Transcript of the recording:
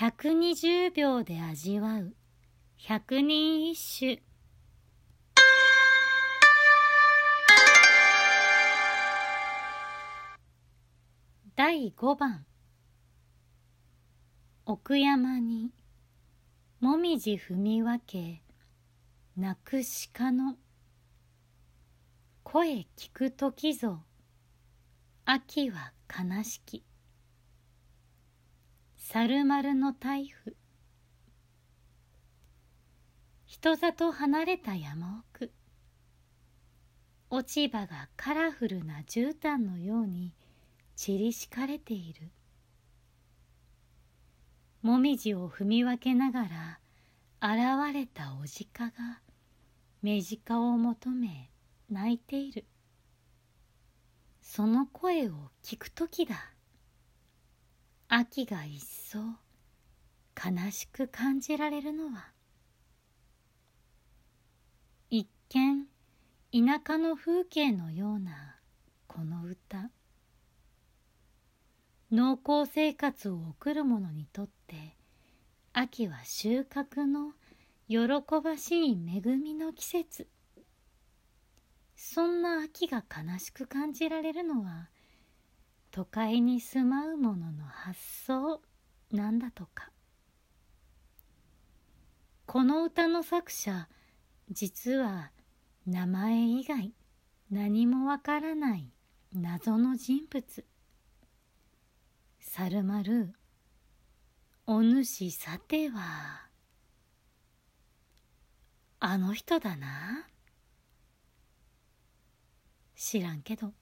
120秒で味わう。百人一首。第五番。奥山にもみじ踏み分け泣く鹿の。声聞く時ぞ秋は悲しき。猿丸の台風人里離れた山奥。落ち葉がカラフルな絨毯のように散り敷かれている。もみじを踏み分けながら現れたおじかが目近を求め泣いている。その声を聞く時だ。秋が一層悲しく感じられるのは一見田舎の風景のようなこの歌。農耕生活を送る者にとって秋は収穫の喜ばしい恵みの季節。そんな秋が悲しく感じられるのは都会に住まう者のの発想なんだとか。この歌の作者実は名前以外何もわからない謎の人物。猿丸お主さてはあの人だな。知らんけど。